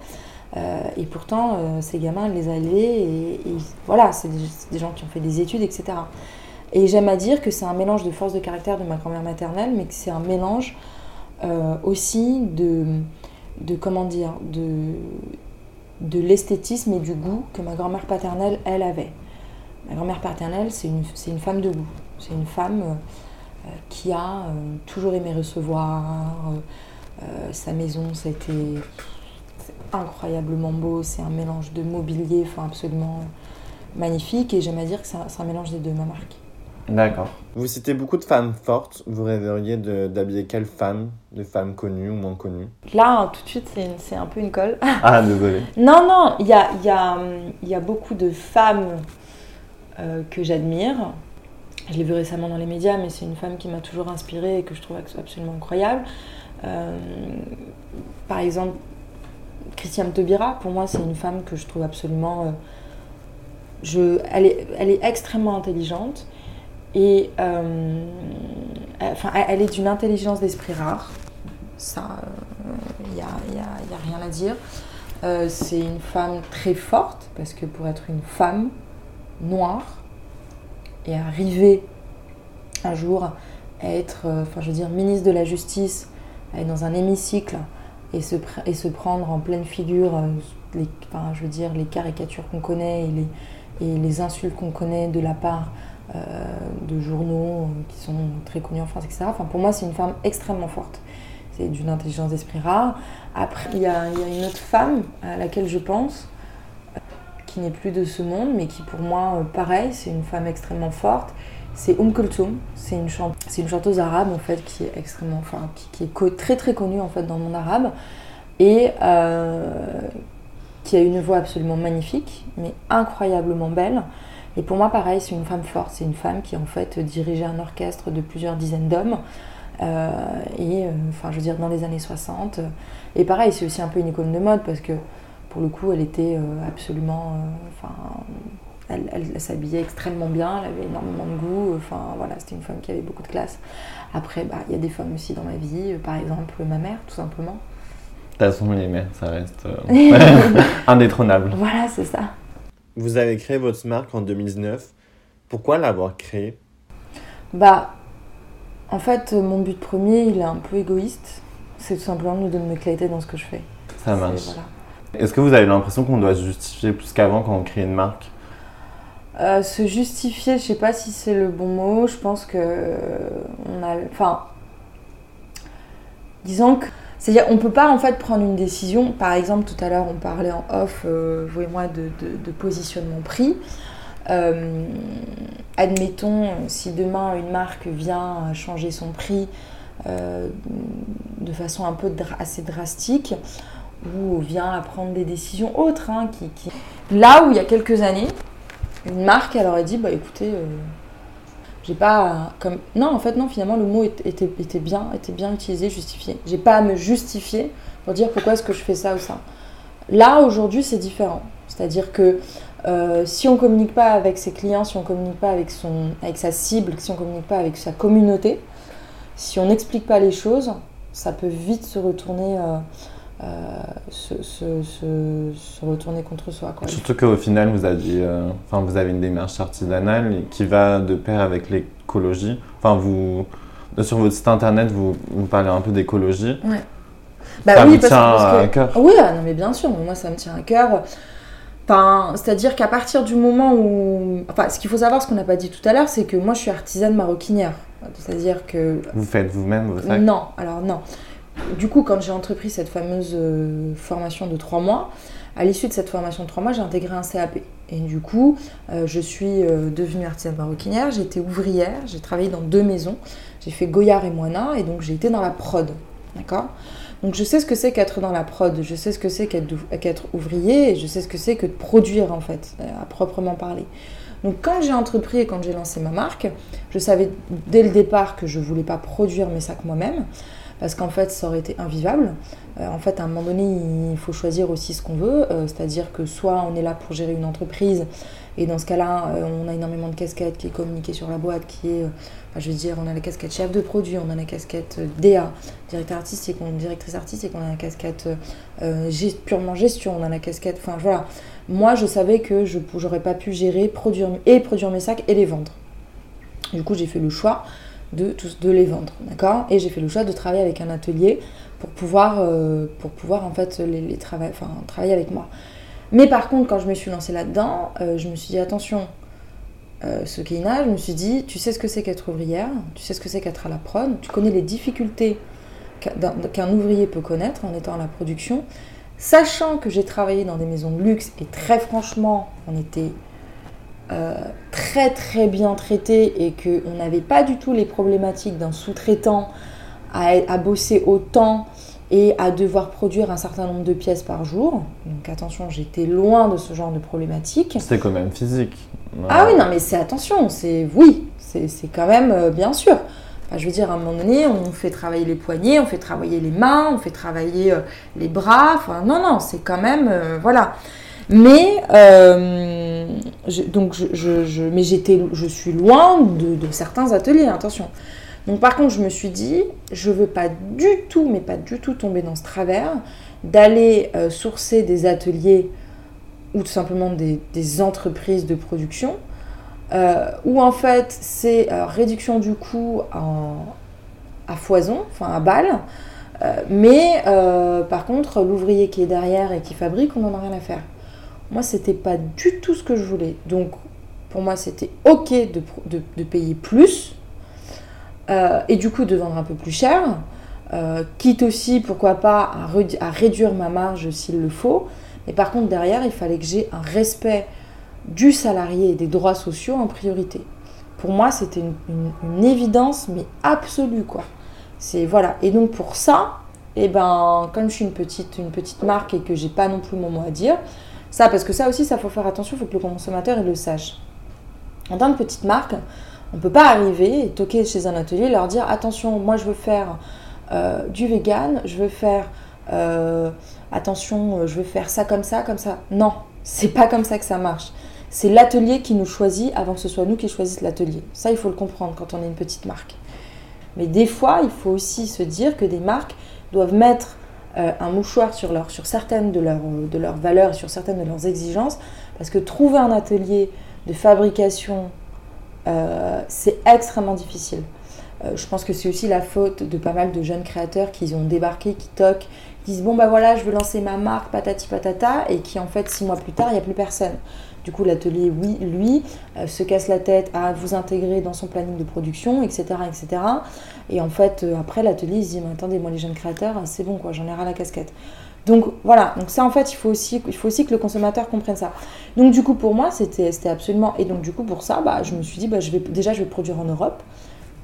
Euh, et pourtant, euh, ces gamins, elle les a élevés. Et, voilà, c'est des, c'est des gens qui ont fait des études, etc. Et j'aime à dire que c'est un mélange de force de caractère de ma grand-mère maternelle, mais que c'est un mélange euh, aussi de, de, comment dire, de, de l'esthétisme et du goût que ma grand-mère paternelle, elle, avait. Ma grand-mère paternelle, c'est une, femme de goût. C'est une femme euh, qui a euh, toujours aimé recevoir. euh, sa maison, c'était incroyablement beau. C'est un mélange de mobilier, enfin absolument magnifique. Et j'aime à dire que c'est un, un mélange des deux, ma marque. D'accord. Vous citez beaucoup de femmes fortes. Vous rêveriez de- d'habiller quelle femme De femmes connues ou moins connues? Là, tout de suite, c'est un peu une colle. Ah, désolé. Non, non, il y a, il y, a, il y a beaucoup de femmes euh, que j'admire. Je l'ai vu récemment dans les médias, mais c'est une femme qui m'a toujours inspirée et que je trouve abs- absolument incroyable. Euh, par exemple, Christiane Taubira, pour moi, c'est une femme que je trouve absolument. euh, je, elle, est, elle est extrêmement intelligente et euh, elle- est d'une intelligence d'esprit rare. Ça, il n'y a, y a- rien à dire. Euh, c'est une femme très forte, parce que pour être une femme noire et arriver un jour à être, euh, enfin je veux dire, ministre de la Justice, à être dans un hémicycle et se, et se prendre en pleine figure, euh, les, je veux dire, les caricatures qu'on connaît et les, et les insultes qu'on connaît de la part euh, de journaux euh, qui sont très connus en France, etc. Enfin, pour moi, c'est une femme extrêmement forte. C'est d'une intelligence d'esprit rare. Après, il y, a, une autre femme à laquelle je pense, euh, qui n'est plus de ce monde, mais qui pour moi, euh, pareil, c'est une femme extrêmement forte. C'est Oum Kulthum, c'est une, chanteuse arabe en fait qui est extrêmement, enfin qui, est très très connue en fait dans le monde arabe et euh, qui a une voix absolument magnifique, mais incroyablement belle. Et pour moi, pareil, c'est une femme forte, c'est une femme qui en fait dirigeait un orchestre de plusieurs dizaines d'hommes. Euh, et euh, enfin, je veux dire, dans les années 60. euh, Et pareil, c'est aussi un peu une icône de mode parce que pour le coup, elle était euh, absolument. Enfin, elle, elle- elle s'habillait extrêmement bien, elle avait énormément de goût. Enfin, voilà, c'était une femme qui avait beaucoup de classe. Après, bah, il y a des femmes aussi dans ma vie, par exemple ma mère, tout simplement. De toute façon, les mères, ça reste euh, indétrônable. Voilà, c'est ça. Vous avez créé votre marque en 2019. Pourquoi l'avoir créée? Bah, en fait, euh, mon but premier, il est un peu égoïste. C'est tout simplement de me m'éclater dans ce que je fais. Ça marche. voilà. Est-ce que vous avez l'impression qu'on doit se justifier plus qu'avant quand on crée une marque? Euh, se justifier, je sais pas si c'est le bon mot. Je pense que euh, on a, enfin, disons que, c'est-à-dire, on peut pas en fait prendre une décision. Par exemple, tout à l'heure, on parlait en off, euh, vous et moi, de, positionnement prix. Euh, admettons, si demain une marque vient changer son prix euh, de façon un peu assez drastique, ou vient à prendre des décisions autres, hein, qui, là où il y a quelques années, une marque, elle aurait dit, bah écoutez, j'ai pas comme non en fait non finalement le mot était, était, était bien était bien utilisé justifié. J'ai pas à me justifier pour dire pourquoi est-ce que je fais ça ou ça. Là aujourd'hui c'est différent, c'est-à-dire que euh, si on communique pas avec ses clients, si on communique pas avec son avec sa cible, si on communique pas avec sa communauté, si on n'explique pas les choses, ça peut vite se retourner euh, euh, se, se- se- se retourner contre soi quoi. Surtout qu'au final, vous, euh, enfin, vous avez une démarche artisanale qui va de pair avec l'écologie. Enfin, vous, sur votre site internet, vous, vous parlez un peu d'écologie. Bah ça oui, me parce tient parce que- à cœur? Oui, non mais bien sûr, moi ça me tient à cœur. Enfin, c'est-à-dire qu'à partir du moment où... Enfin, ce qu'il faut savoir, ce qu'on n'a pas dit tout à l'heure, c'est que moi je suis artisane maroquinière. C'est-à-dire que... Vous faites vous-même vos sacs? Non, alors non. Du coup, quand j'ai entrepris cette fameuse euh, formation de trois mois, à l'issue de cette formation de trois mois, j'ai intégré un CAP. Et du coup, euh, je suis euh, devenue artisane maroquinière, j'ai été ouvrière, j'ai travaillé dans deux maisons. J'ai fait Goyard et Moina, et donc j'ai été dans la prod. D'accord? Donc je sais ce que c'est qu'être dans la prod, je sais ce que c'est qu'être qu'être ouvrier, et je sais ce que c'est que de produire, en fait, à proprement parler. Donc quand j'ai entrepris et quand j'ai lancé ma marque, je savais dès le départ que je voulais pas produire mes sacs moi-même parce qu'en fait ça aurait été invivable. Euh, en fait à un moment donné il faut choisir aussi ce qu'on veut, euh, c'est-à-dire que soit on est là pour gérer une entreprise et dans ce cas-là euh, on a énormément de casquettes qui est communiquée sur la boîte, qui est, je veux dire on a la casquette chef de produit, on a la casquette DA, directeur artistique, on directrice artistique, on a la casquette purement gestion, on a la casquette, enfin voilà. Moi je savais que je n'aurais pas pu gérer produire et produire mes sacs et les vendre. Du coup j'ai fait le choix de, les vendre, d'accord? Et j'ai fait le choix de travailler avec un atelier pour pouvoir, euh, pour pouvoir en fait les, travailler avec moi. Mais par contre, quand je me suis lancée là-dedans, euh, je me suis dit attention, euh, ce Keina, je me suis dit, tu sais ce que c'est qu'être ouvrière, tu sais ce que c'est qu'être à la prod, tu connais les difficultés qu'un ouvrier peut connaître en étant à la production, sachant que j'ai travaillé dans des maisons de luxe et très franchement, on était euh, très très bien traité et qu'on n'avait pas du tout les problématiques d'un sous-traitant à, à bosser autant et à devoir produire un certain nombre de pièces par jour. Donc attention, j'étais loin de ce genre de problématique. C'est quand même physique. Ah oui, non, mais c'est attention, c'est oui, c'est c'est quand même euh, bien sûr. Enfin, je veux dire, à un moment donné, on fait travailler les poignets, on fait travailler les mains, on fait travailler euh, les bras. Enfin, non, non, c'est quand même. euh, voilà. Mais, euh, je- suis loin de, certains ateliers, attention. Donc, par contre, je me suis dit, je veux pas du tout, mais pas du tout tomber dans ce travers d'aller euh, sourcer des ateliers ou tout simplement des, entreprises de production, euh, où en fait c'est réduction du coût à foison, enfin à balle, mais par contre l'ouvrier qui est derrière et qui fabrique, on n'en a rien à faire. Moi, c'était pas du tout ce que je voulais. Donc, pour moi, c'était ok de, payer plus euh, et du coup de vendre un peu plus cher, euh, quitte aussi, pourquoi pas, à, réduire ma marge s'il le faut. Mais par contre, derrière, il fallait que j'ai un respect du salarié et des droits sociaux en priorité. Pour moi, c'était une évidence, mais absolue, quoi. C'est voilà. Et donc pour ça, eh ben, comme je suis une petite, une petite marque et que j'ai pas non plus mon mot à dire, ça, parce que ça aussi, ça faut faire attention, il faut que le consommateur le sache. En tant que petite marque, on peut pas arriver et toquer chez un atelier et leur dire attention, moi je veux faire euh, du vegan, je veux faire euh, attention, je veux faire ça comme ça, comme ça. Non, c'est pas comme ça que ça marche. C'est l'atelier qui nous choisit avant que ce soit nous qui choisissent l'atelier. Ça, il faut le comprendre quand on est une petite marque. Mais des fois, il faut aussi se dire que des marques doivent mettre euh, un mouchoir sur, leur, sur certaines de leurs, de leurs valeurs sur certaines de leurs exigences, parce que trouver un atelier de fabrication, euh, c'est extrêmement difficile. Euh, je pense que c'est aussi la faute de pas mal de jeunes créateurs qui ont débarqué, qui toquent, qui disent bon bah voilà, je veux lancer ma marque, patati patata, et qui en fait six mois plus tard, il n'y a plus personne. Du coup, l'atelier, oui, lui, euh, se casse la tête à vous intégrer dans son planning de production, etc. etc. Et en fait, euh, après, l'atelier, il se dit, mais attendez, moi, les jeunes créateurs, euh, c'est bon, quoi, j'en ai ras la casquette. Donc voilà, donc ça en fait il faut aussi, il faut aussi que le consommateur comprenne ça. Donc du coup pour moi c'était absolument et donc du coup pour ça bah, je me suis dit bah, déjà je vais produire en Europe,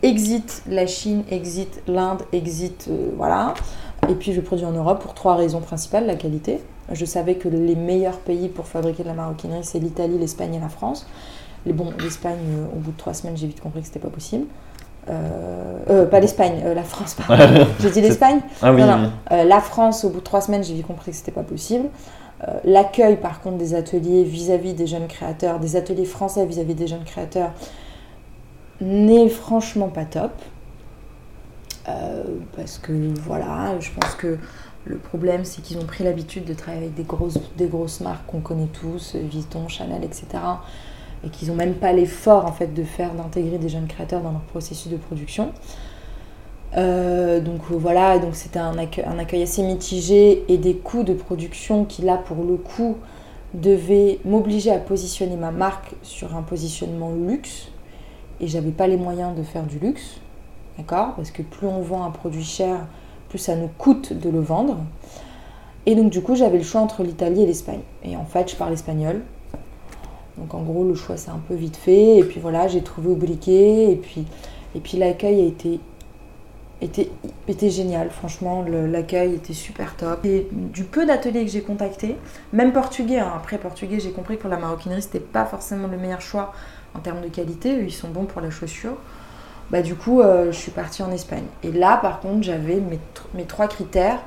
exit la Chine, exit l'Inde, exit euh, voilà et puis je vais produire en Europe pour trois raisons principales la qualité. Je savais que les meilleurs pays pour fabriquer de la maroquinerie c'est l'Italie, l'Espagne et la France. Les bon l'Espagne euh, au bout de trois semaines j'ai vite compris que c'était pas possible. Euh, euh, pas l'Espagne, euh, la France pardon. J'ai dit l'Espagne Ah oui, non, oui. Euh, la France, au bout de trois semaines, j'ai vite compris que c'était pas possible. L'accueil, par contre, des ateliers vis-à-vis des jeunes créateurs, des ateliers français vis-à-vis des jeunes créateurs, n'est franchement pas top. Parce que voilà, je pense que le problème, c'est qu'ils ont pris l'habitude de travailler avec des grosses, des grosses marques qu'on connaît tous, Vuitton, Chanel, etc. Et qu'ils n'ont même pas l'effort en fait de faire, d'intégrer des jeunes créateurs dans leur processus de production. Euh, donc euh, voilà, donc c'était un un accueil assez mitigé et des coûts de production qui là pour le coup devaient m'obliger à positionner ma marque sur un positionnement luxe et j'avais pas les moyens de faire du luxe, d'accord? Parce que plus on vend un produit cher, plus ça nous coûte de le vendre. Et donc du coup, j'avais le choix entre l'Italie et l'Espagne. Et en fait, je parle espagnol. Donc en gros, le choix s'est un peu vite fait. Et puis voilà, j'ai trouvé briquet. Et puis, et puis l'accueil a été, était, génial. Franchement, l'accueil était super top. Et du peu d'ateliers que j'ai contactés, même portugais, hein. après portugais, j'ai compris que pour la maroquinerie, c'était pas forcément le meilleur choix en termes de qualité. Ils sont bons pour la chaussure. Bah, du coup, euh, je suis partie en Espagne. Et là, par contre, j'avais mes, mes trois critères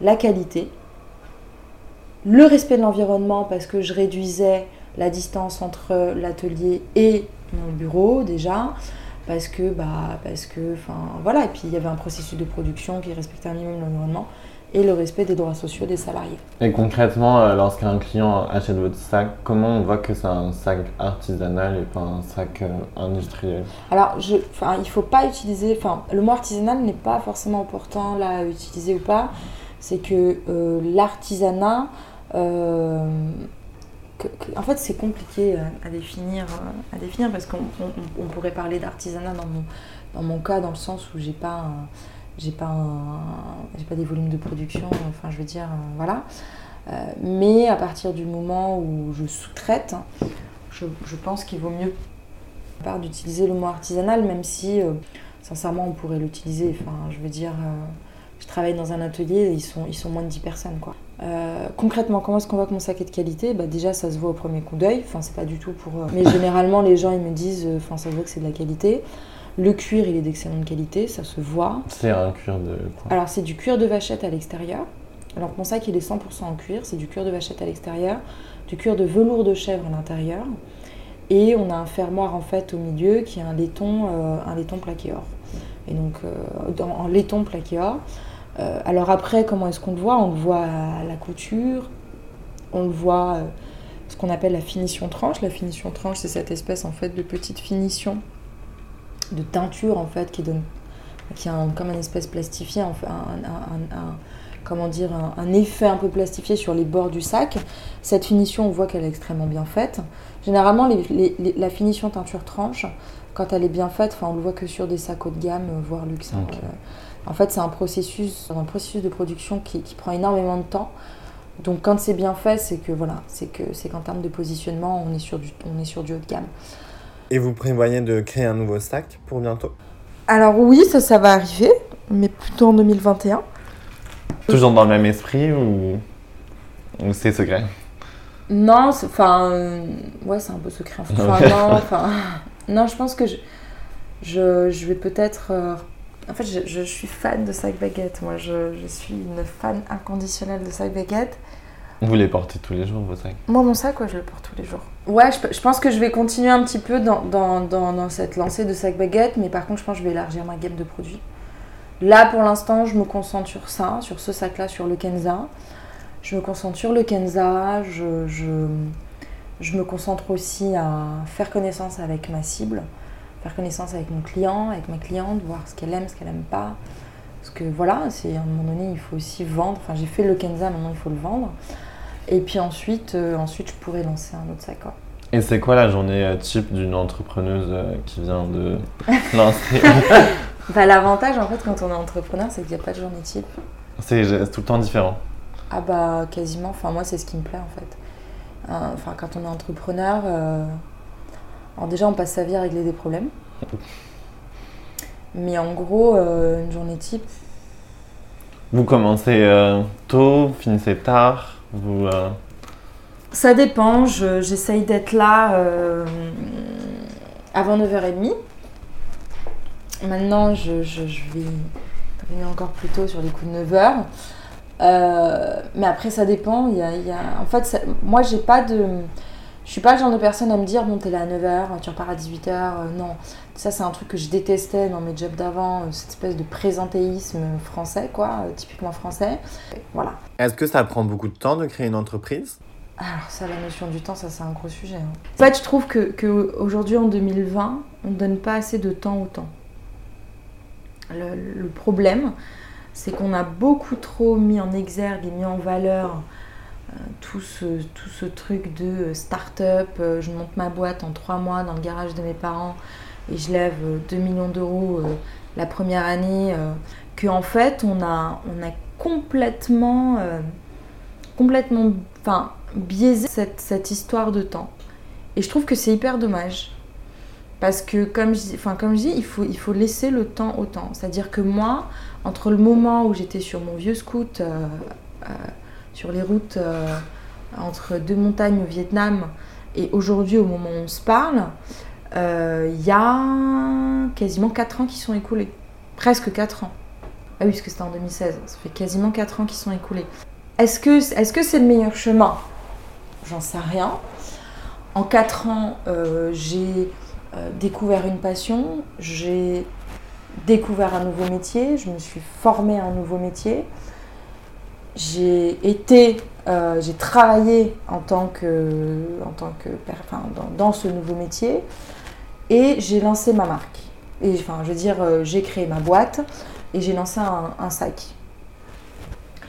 la qualité, le respect de l'environnement, parce que je réduisais la distance entre l'atelier et mon bureau déjà. Parce que, bah, parce que, enfin, voilà. Et puis, il y avait un processus de production qui respectait un minimum l'environnement et le respect des droits sociaux des salariés. Et concrètement, euh, lorsqu'un client achète votre sac, comment on voit que c'est un sac artisanal et pas un sac euh, industriel? Alors, je, il faut pas utiliser. Enfin, le mot artisanal n'est pas forcément important là à utiliser ou pas. C'est que euh, l'artisanat, euh, en fait, c'est compliqué à, à définir, euh, à définir parce qu'on on- on pourrait parler d'artisanat dans mon, dans mon cas, dans le sens où j'ai pas, j'ai pas, j'ai pas des volumes de production. Enfin, je veux dire, euh, voilà. Euh, mais à partir du moment où je sous-traite, je, je pense qu'il vaut mieux d'utiliser le mot artisanal, même si euh, sincèrement on pourrait l'utiliser. Enfin, je veux dire, euh, je travaille dans un atelier, ils sont, ils sont moins de 10 personnes. Quoi. Euh, concrètement, comment est-ce qu'on voit que mon sac est de qualité? Bah, Déjà, ça se voit au premier coup d'œil. Enfin, c'est pas du tout pour. euh, Mais généralement, les gens ils me disent, euh, enfin, ça se voit que c'est de la qualité. Le cuir, il est d'excellente qualité, ça se voit. C'est un cuir de quoi? Alors, c'est du cuir de vachette à l'extérieur. Alors, mon sac, il est 100% en cuir. C'est du cuir de vachette à l'extérieur, du cuir de velours de chèvre à l'intérieur. Et on a un fermoir en fait au milieu qui est un laiton, euh, un laiton plaqué or. Et donc, euh, dans- en laiton plaqué or. Euh, alors, après, comment est-ce qu'on le voit? On le voit à la couture. On le voit euh, ce qu'on appelle la finition tranche. La finition tranche, c'est cette espèce en fait de petite finition de teinture en fait qui donne qui a un- comme un espèce plastifié, un, un- un- comment dire, un, effet un peu plastifié sur les bords du sac. Cette finition, on voit qu'elle est extrêmement bien faite. Généralement, les- les- les- la finition teinture tranche, quand elle est bien faite, enfin, on le voit que sur des sacs haut de gamme, euh, voire luxe. hein. En fait, c'est un processus, un processus de production qui, qui prend énormément de temps. Donc, quand c'est bien fait, c'est que voilà, c'est que c'est qu'en termes de positionnement, on est sur du, on est sur du haut de gamme. Et vous prévoyez de créer un nouveau sac pour bientôt? Alors oui, ça, ça va arriver, mais plutôt en 2021. Toujours dans le même esprit ou, ou c'est secret? Non, c'est- enfin, euh, ouais, c'est un peu secret. Enfin, non, enfin, non, je pense que je, je, je vais peut-être. euh, en fait, je, je suis fan de sac baguette. Moi, je, je suis une fan inconditionnelle de sac baguette. Vous les portez tous les jours, vos sacs? Moi, mon sac, ouais, je le porte tous les jours. Ouais, je, je pense que je vais continuer un petit peu dans, dans, dans, dans cette lancée de sac baguette, mais par contre, je pense que je vais élargir ma gamme de produits. Là, pour l'instant, je me concentre sur ça, sur ce sac-là, sur le Kenza. Je me concentre sur le Kenza. Je, je, je me concentre aussi à faire connaissance avec ma cible, faire connaissance avec mon client, avec ma cliente, voir ce qu'elle aime, ce qu'elle aime pas. Parce que voilà, c'est à un moment donné, il faut aussi vendre. Enfin, j'ai fait le Kenza, maintenant il faut le vendre. Et puis ensuite, euh, ensuite, je pourrais lancer un autre sac. quoi. Et c'est quoi la journée euh, type d'une entrepreneuse euh, qui vient de lancer Bah, L'avantage, en fait, quand on est entrepreneur, c'est qu'il n'y a pas de journée type. C'est tout le temps différent. Ah bah quasiment, enfin moi c'est ce qui me plaît en fait. Enfin quand on est entrepreneur, euh, alors déjà on passe sa vie à régler des problèmes. Mais en gros, euh, une journée type, Vous commencez euh, tôt, finissez tard, vous... euh, ça dépend, je- j'essaye d'être là euh, avant 9h30. Maintenant je, je, je vais venir encore plus tôt sur les coups de 9h. Euh, mais après ça dépend, il y a, il y a- en fait ça- moi j'ai pas de... Je suis pas le genre de personne à me dire, bon, t'es là à 9h, tu repars à 18h. euh, non, ça, c'est un truc que je détestais dans mes jobs d'avant, euh, cette espèce de présentéisme français, quoi, euh, typiquement français. Voilà. Est-ce que ça prend beaucoup de temps de créer une entreprise? Alors, ça, la notion du temps, ça, c'est un gros sujet. hein. En fait, je trouve que, que aujourd'hui, en 2020, on ne donne pas assez de temps au temps. Le, le problème, c'est qu'on a beaucoup trop mis en exergue et mis en valeur tout, ce, tout ce truc de euh, start-up. euh, je monte ma boîte en trois mois dans le garage de mes parents et je lève euh, 2 millions d'euros euh, la première année. euh, qu'en fait, on a, on a complètement, euh, complètement enfin, biaisé cette, cette histoire de temps. Et je trouve que c'est hyper dommage. Parce que, comme je, enfin, comme je dis, il faut, il faut laisser le temps au temps. C'est-à-dire que moi, entre le moment où j'étais sur mon vieux scout, euh, euh, sur les routes euh, entre deux montagnes au Vietnam, et aujourd'hui, au moment où on se parle, euh, il y a quasiment 4 ans qui sont écoulés. Presque 4 ans. Ah oui, parce que c'était en 2016. Ça fait quasiment 4 ans qui sont écoulés. Est-ce que c'est le meilleur chemin? J'en sais rien. En 4 ans, euh, j'ai découvert une passion, j'ai découvert un nouveau métier, je me suis formée à un nouveau métier. J'ai été, euh, j'ai travaillé en tant que, en tant que, enfin, dans, dans ce nouveau métier et j'ai lancé ma marque. Et enfin, je veux dire, euh, j'ai créé ma boîte et j'ai lancé un, un sac.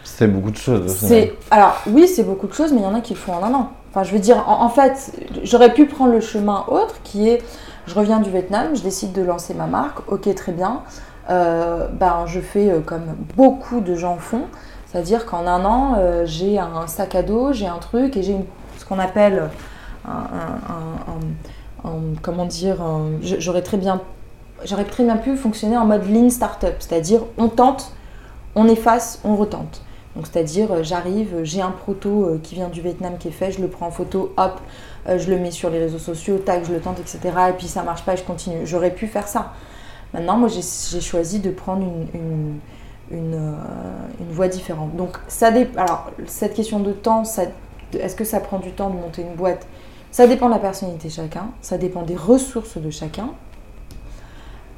C'est beaucoup de choses. C'est alors oui, c'est beaucoup de choses, mais il y en a qui le font en un an. Enfin, je veux dire, en, en fait, j'aurais pu prendre le chemin autre, qui est, je reviens du Vietnam, je décide de lancer ma marque. Ok, très bien. Euh, ben, je fais comme beaucoup de gens font, c'est-à-dire qu'en un an, euh, j'ai un sac à dos, j'ai un truc et j'ai ce qu'on appelle un, comment dire, j'aurais très bien, j'aurais très bien pu fonctionner en mode lean startup, c'est-à-dire on tente, on efface, on retente. Donc c'est-à-dire euh, j'arrive, j'ai un proto euh, qui vient du Vietnam qui est fait, je le prends en photo, hop, je le mets sur les réseaux sociaux, tac, je le tente, etc. Et puis ça marche pas, je continue. J'aurais pu faire ça. Maintenant, moi j'ai choisi de prendre une, une, euh, une voie différente. Donc ça dé- cette question de temps, est-ce que ça prend du temps de monter une boîte? Ça dépend de la personnalité de chacun, ça dépend des ressources de chacun.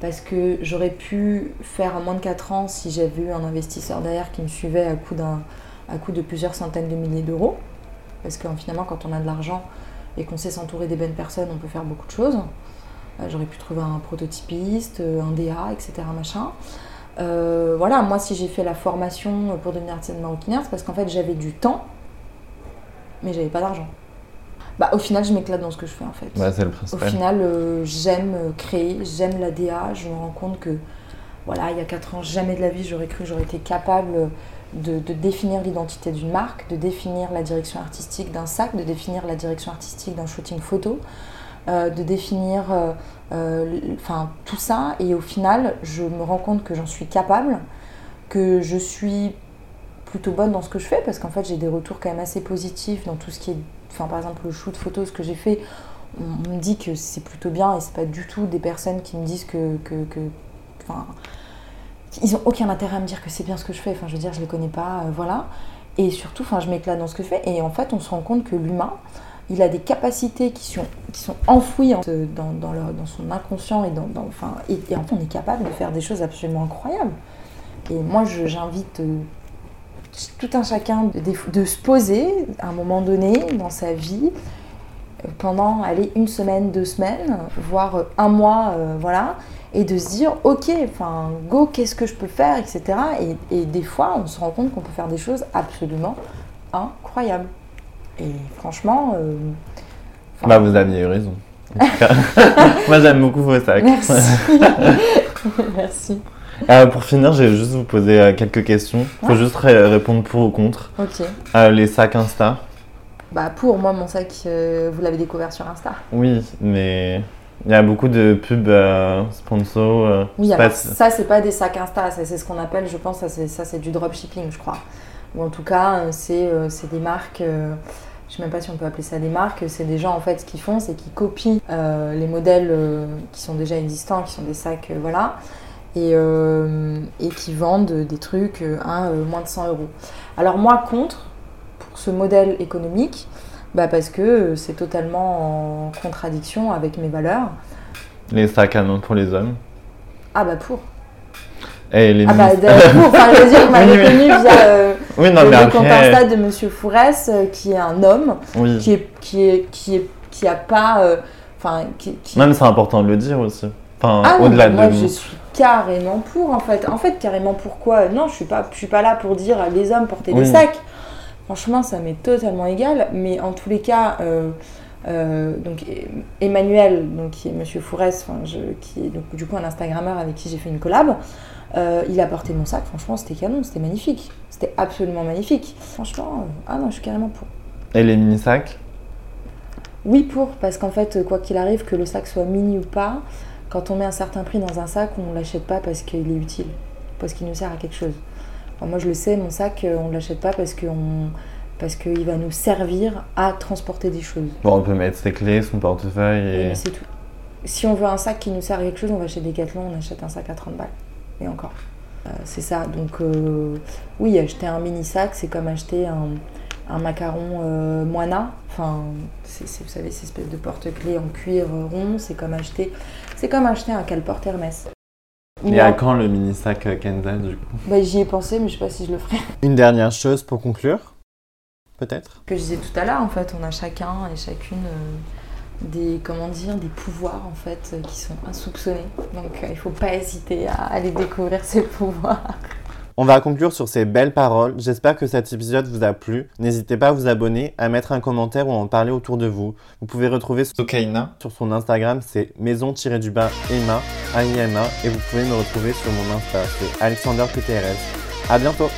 Parce que j'aurais pu faire en moins de 4 ans si j'avais eu un investisseur derrière qui me suivait à coût, d'un, à coût de plusieurs centaines de milliers d'euros. Parce que finalement, quand on a de l'argent et qu'on sait s'entourer des bonnes personnes, on peut faire beaucoup de choses. Euh, J'aurais pu trouver un prototypiste, euh, un DA, etc. Machin. Euh, voilà, moi si j'ai fait la formation pour devenir artisan maroquinière, c'est parce qu'en fait j'avais du temps, mais j'avais pas d'argent. Bah, au final, je m'éclate dans ce que je fais en fait. Ouais, c'est le Au final, euh, j'aime euh, créer, j'aime la DA. Je me rends compte que, voilà, il y a 4 ans, jamais de la vie, j'aurais cru que j'aurais été capable de, de définir l'identité d'une marque, de définir la direction artistique d'un sac, de définir la direction artistique d'un shooting photo, euh, de définir euh, euh, enfin, tout ça. Et au final, je me rends compte que j'en suis capable, que je suis plutôt bonne dans ce que je fais, parce qu'en fait, j'ai des retours quand même assez positifs dans tout ce qui est, par exemple, le shoot photo, ce que j'ai fait on me dit que c'est plutôt bien et c'est pas du tout des personnes qui me disent que. que, que- ils ont aucun intérêt à me dire que c'est bien ce que je fais. Enfin, je veux dire, je les connais pas, voilà. Et surtout, enfin, je m'éclate dans ce que je fais. Et en fait, on se rend compte que l'humain, il a des capacités qui sont, enfouies en- dans, son inconscient et dans, et, en fait, on est capable de faire des choses absolument incroyables. Et moi, j'invite euh, tout un chacun de, se poser à un moment donné dans sa vie euh, pendant allez, une semaine, deux semaines, voire euh, un mois, euh, voilà, et de se dire ok, go, qu'est-ce que je peux faire, etc. Et, et des fois, on se rend compte qu'on peut faire des choses absolument incroyables. Et franchement, euh, Bah, vous aviez eu raison. En tout cas. Moi, j'aime beaucoup vos sacs. merci, merci. Euh, pour finir, je vais juste vous poser euh, quelques questions. Faut Ouais. juste ré- répondre pour ou contre. Ok. Euh, les sacs Insta. Bah pour moi, mon sac, vous l'avez découvert sur Insta. Oui, mais il y a beaucoup de pubs sponsors. je Oui, alors si- ça, c'est pas des sacs Insta, c'est ce qu'on appelle, je pense, ça c'est, du dropshipping, je crois. Ou en tout cas, c'est, des marques, je sais même pas si on peut appeler ça des marques, c'est des gens en fait, ce qu'ils font, c'est qu'ils copient euh, les modèles euh, qui sont déjà existants, qui sont des sacs, euh, voilà, et, et qui vendent des trucs à moins de 100 euros. Alors moi, contre, pour ce modèle économique, bah parce que c'est totalement en contradiction avec mes valeurs. Les sacs à main pour les hommes. Ah bah pour. Et les Ah bah, pour, enfin, je veux dire, vous m'avez Oui, via Oui, non, le, mais après. Insta de Monsieur Fourès, euh, qui est un homme, Oui. qui est, qui est, qui est, qui a pas, euh, enfin, qui, qui- Non, mais c'est important de le dire aussi. Enfin, ah au-delà mais moi de. je suis carrément pour en fait. En fait, carrément pourquoi? Non, je suis pas, je suis pas là pour dire les hommes porter des Oui. sacs. Franchement, ça m'est totalement égal. Mais en tous les cas, euh, Euh, donc Emmanuel, donc, qui est Monsieur Fourès, je- qui est donc, du coup un Instagrammeur avec qui j'ai fait une collab, euh, il a porté mon sac, franchement c'était canon, c'était magnifique. C'était absolument magnifique. Franchement, euh, ah non, je suis carrément pour. Et les mini-sacs? Oui pour, parce qu'en fait, quoi qu'il arrive, que le sac soit mini ou pas, quand on met un certain prix dans un sac, on ne l'achète pas parce qu'il est utile, parce qu'il nous sert à quelque chose. Enfin, moi je le sais, mon sac, on ne l'achète pas parce qu'on parce qu'il va nous servir à transporter des choses. Bon, on peut mettre ses clés, son portefeuille Et et. c'est tout. Si on veut un sac qui nous sert à quelque chose, on va chez Decathlon, on achète un sac à 30 balles. Et encore. Euh, c'est ça. Donc, euh, oui, acheter un mini sac, c'est comme acheter un, un macaron euh, moina. Enfin, vous savez, cette espèce de porte-clés en cuir euh, rond. C'est comme acheter, c'est comme acheter un cale-porte Hermès. Et à quand le mini-sac euh, Kenza du coup? Bah, j'y ai pensé, mais je sais pas si je le ferai. Une dernière chose pour conclure, peut-être que je disais tout à l'heure, en fait, on a chacun et chacune euh, des, comment dire, des pouvoirs en fait euh, qui sont insoupçonnés. Donc euh, il faut pas hésiter à aller découvrir ces pouvoirs. On va conclure sur ces belles paroles. J'espère que cet épisode vous a plu. N'hésitez pas à vous abonner, à mettre un commentaire ou à en parler autour de vous. Vous pouvez retrouver Sokaina sur son Instagram, c'est maison-du-bas Emma, A-I-M-A, et vous pouvez me retrouver sur mon Insta, c'est Alexander PTRS. À bientôt